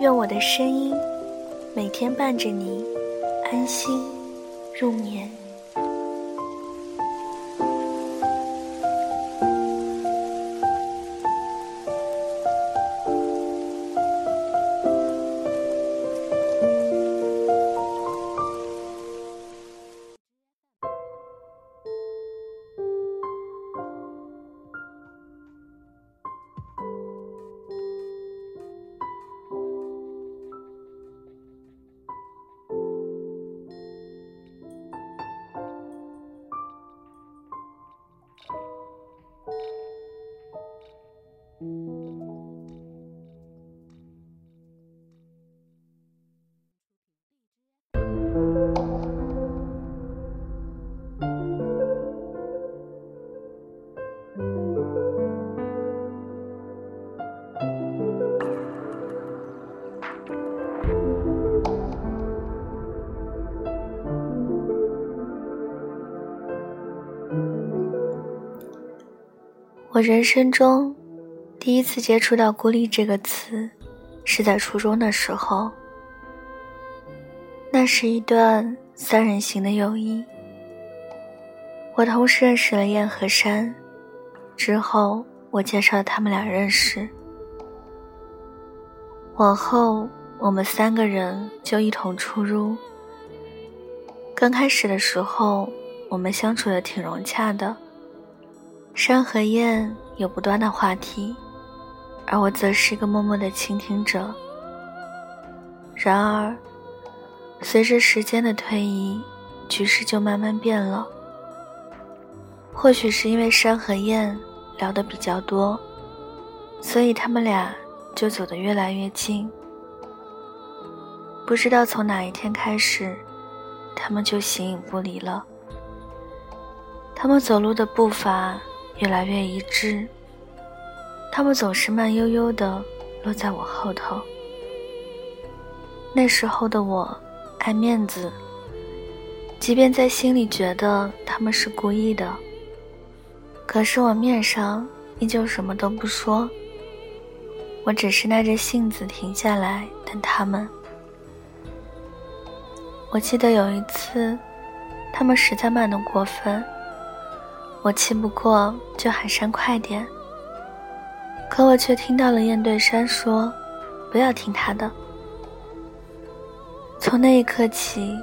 愿我的声音每天伴着你安心入眠。我人生中第一次接触到“孤立”这个词，是在初中的时候。那是一段三人行的友谊。我同时认识了燕和山，之后我介绍他们俩认识。往后我们三个人就一同出入。刚开始的时候，我们相处的挺融洽的。山和燕有不断的话题，而我则是一个默默的倾听者。然而，随着时间的推移，局势就慢慢变了。或许是因为山和燕聊得比较多，所以他们俩就走得越来越近。不知道从哪一天开始，他们就形影不离了。他们走路的步伐。越来越一致。他们总是慢悠悠的落在我后头。那时候的我，爱面子，即便在心里觉得他们是故意的，可是我面上依旧什么都不说。我只是耐着性子停下来等他们。我记得有一次，他们实在慢得过分。我气不过，就喊山快点。可我却听到了燕对山说：“不要听他的。”从那一刻起，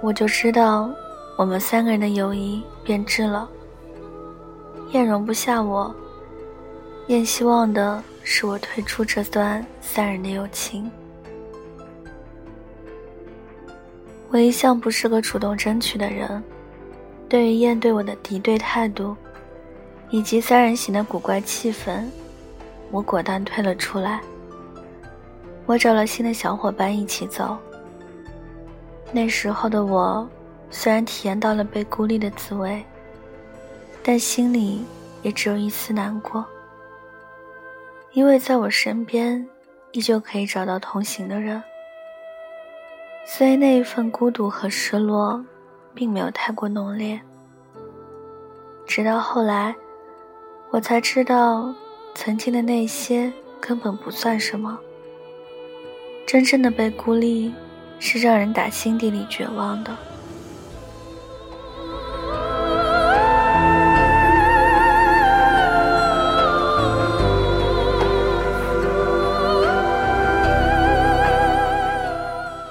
我就知道我们三个人的友谊变质了。燕容不下我，燕希望的是我退出这段三人的友情。我一向不是个主动争取的人。对于燕对我的敌对态度，以及三人行的古怪气氛，我果断退了出来。我找了新的小伙伴一起走。那时候的我，虽然体验到了被孤立的滋味，但心里也只有一丝难过，因为在我身边，依旧可以找到同行的人。所以那一份孤独和失落。并没有太过浓烈。直到后来，我才知道，曾经的那些根本不算什么。真正的被孤立，是让人打心底里绝望的。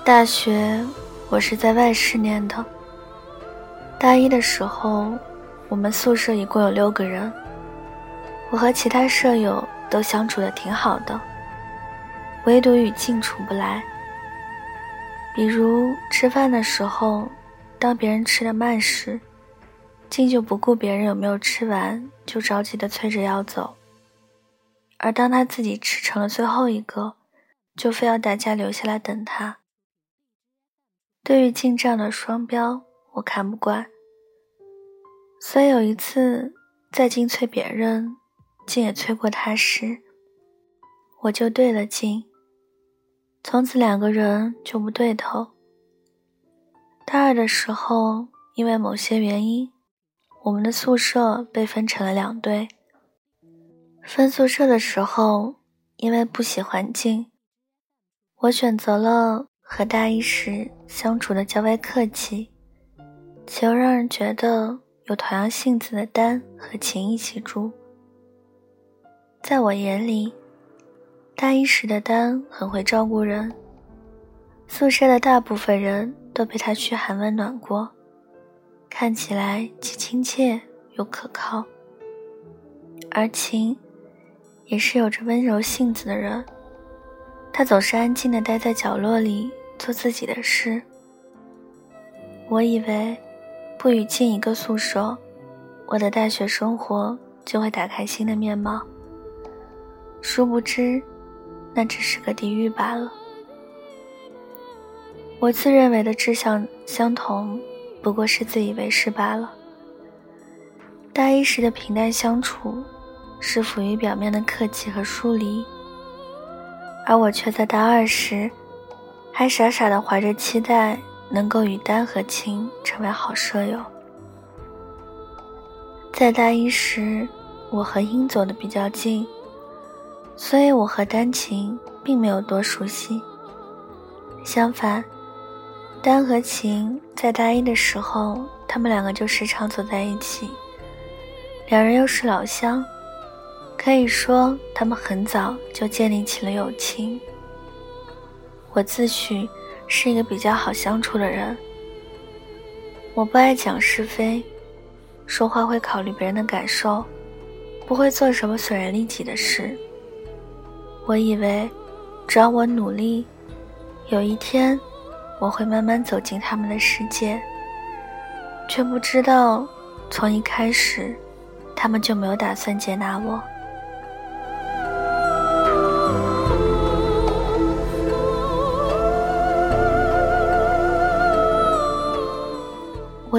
大学，我是在外市念的。大一的时候，我们宿舍一共有六个人。我和其他舍友都相处的挺好的，唯独与静处不来。比如吃饭的时候，当别人吃的慢时，静就不顾别人有没有吃完，就着急的催着要走；而当他自己吃成了最后一个，就非要大家留下来等他。对于进账的双标，我看不惯，所以有一次在进催别人，竟也催过他时，我就对了进。从此两个人就不对头。大二的时候，因为某些原因，我们的宿舍被分成了两队。分宿舍的时候，因为不喜欢静，我选择了和大一时相处的较为客气，且又让人觉得有同样性子的丹和晴一起住。在我眼里，大一时的丹很会照顾人，宿舍的大部分人都被他嘘寒问暖过，看起来既亲切又可靠，而晴。也是有着温柔性子的人，他总是安静的待在角落里做自己的事。我以为不与进一个宿舍，我的大学生活就会打开新的面貌。殊不知，那只是个地狱罢了。我自认为的志向相同，不过是自以为是罢了。大一时的平淡相处。是浮于表面的客气和疏离，而我却在大二时，还傻傻的怀着期待，能够与丹和晴成为好舍友。在大一时，我和英走的比较近，所以我和丹晴并没有多熟悉。相反，丹和晴在大一的时候，他们两个就时常走在一起，两人又是老乡。可以说，他们很早就建立起了友情。我自诩是一个比较好相处的人，我不爱讲是非，说话会考虑别人的感受，不会做什么损人利己的事。我以为，只要我努力，有一天我会慢慢走进他们的世界，却不知道，从一开始，他们就没有打算接纳我。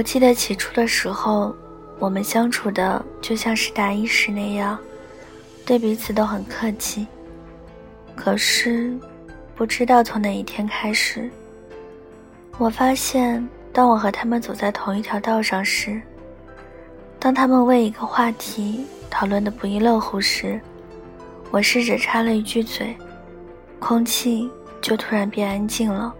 我记得起初的时候，我们相处的就像是大一时那样，对彼此都很客气。可是，不知道从哪一天开始，我发现，当我和他们走在同一条道上时，当他们为一个话题讨论的不亦乐乎时，我试着插了一句嘴，空气就突然变安静了。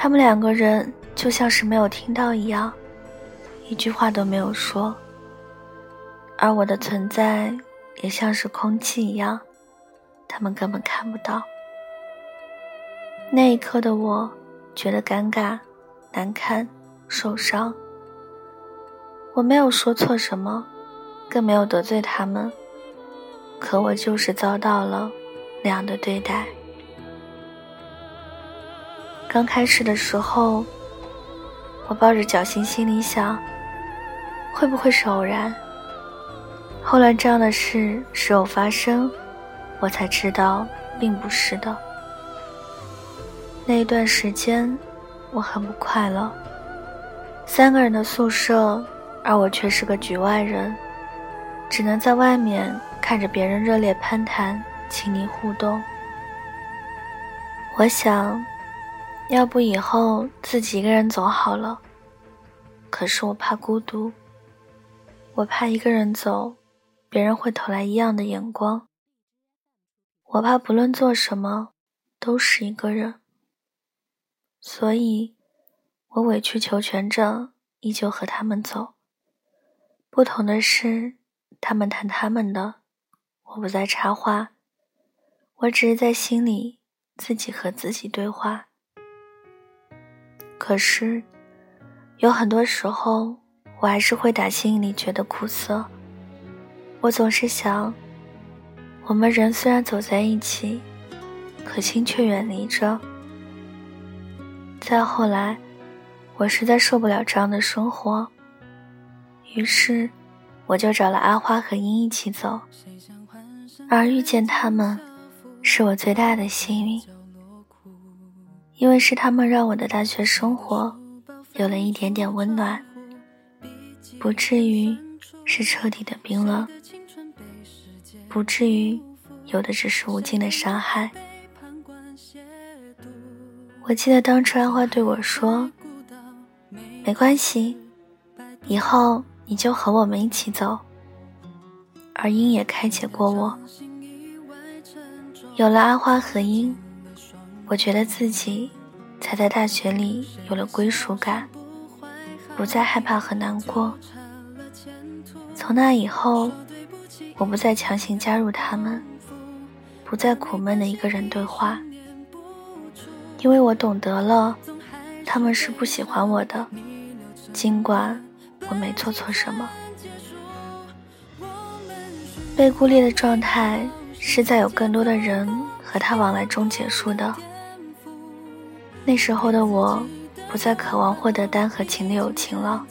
他们两个人。就像是没有听到一样，一句话都没有说。而我的存在也像是空气一样，他们根本看不到。那一刻的我，觉得尴尬、难堪、受伤。我没有说错什么，更没有得罪他们，可我就是遭到了那样的对待。刚开始的时候。我抱着侥幸心理想，会不会是偶然？后来这样的事时有发生，我才知道并不是的。那一段时间，我很不快乐。三个人的宿舍，而我却是个局外人，只能在外面看着别人热烈攀谈、亲昵互动。我想。要不以后自己一个人走好了。可是我怕孤独，我怕一个人走，别人会投来异样的眼光。我怕不论做什么都是一个人，所以，我委曲求全着，依旧和他们走。不同的是，他们谈他们的，我不再插话，我只是在心里自己和自己对话。可是，有很多时候，我还是会打心里觉得苦涩。我总是想，我们人虽然走在一起，可心却远离着。再后来，我实在受不了这样的生活，于是，我就找了阿花和英一起走。而遇见他们，是我最大的幸运，因为是他们让我的大学生活有了一点点温暖，不至于是彻底的冰冷，不至于有的只是无尽的伤害。我记得当初阿花对我说：“没关系，以后你就和我们一起走。”而鹰也开解过我。有了阿花和音，我觉得自己才在大学里有了归属感，不再害怕和难过。从那以后，我不再强行加入他们，不再苦闷的一个人对话，因为我懂得了，他们是不喜欢我的，尽管我没做错什么。被孤立的状态。是在有更多的人和他往来中结束的。那时候的我，不再渴望获得单和情的友情了。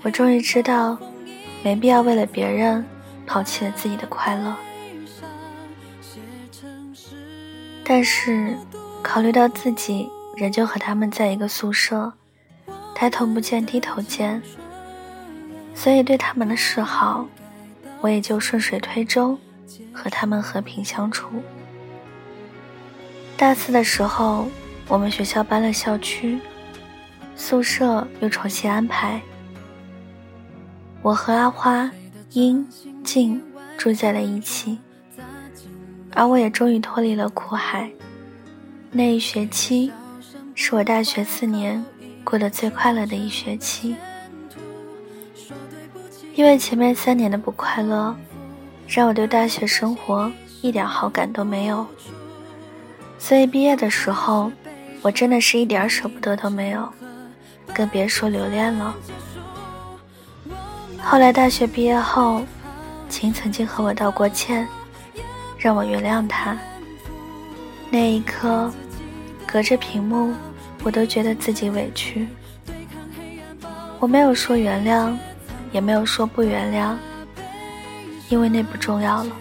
我终于知道，没必要为了别人抛弃了自己的快乐。但是，考虑到自己仍旧和他们在一个宿舍，抬头不见低头见，所以对他们的示好，我也就顺水推舟。和他们和平相处。大四的时候，我们学校搬了校区，宿舍又重新安排。我和阿花、英、静住在了一起，而我也终于脱离了苦海。那一学期，是我大学四年过得最快乐的一学期，因为前面三年的不快乐。让我对大学生活一点好感都没有，所以毕业的时候，我真的是一点舍不得都没有，更别说留恋了。后来大学毕业后，秦曾经和我道过歉，让我原谅他。那一刻，隔着屏幕，我都觉得自己委屈。我没有说原谅，也没有说不原谅。因为那不重要了，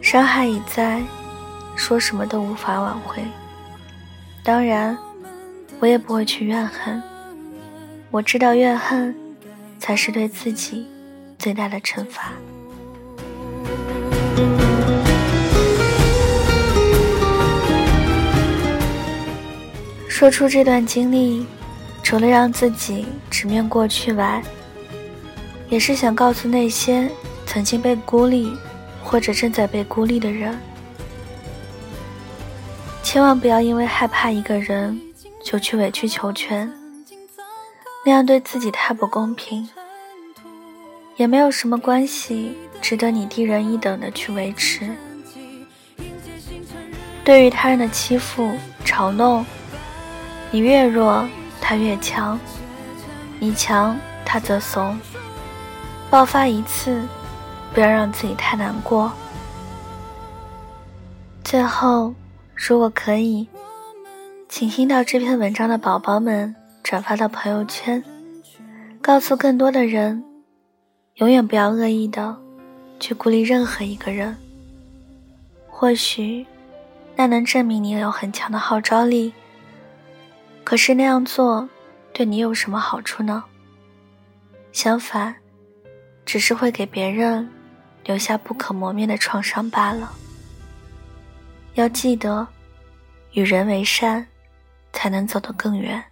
伤害已在，说什么都无法挽回。当然，我也不会去怨恨。我知道怨恨，才是对自己最大的惩罚。说出这段经历，除了让自己直面过去外，也是想告诉那些曾经被孤立或者正在被孤立的人，千万不要因为害怕一个人就去委曲求全，那样对自己太不公平。也没有什么关系值得你低人一等的去维持。对于他人的欺负、嘲弄，你越弱，他越强；你强，他则怂。爆发一次，不要让自己太难过。最后，如果可以，请听到这篇文章的宝宝们转发到朋友圈，告诉更多的人，永远不要恶意的去孤立任何一个人。或许，那能证明你有很强的号召力。可是那样做，对你有什么好处呢？相反。只是会给别人留下不可磨灭的创伤罢了。要记得，与人为善，才能走得更远。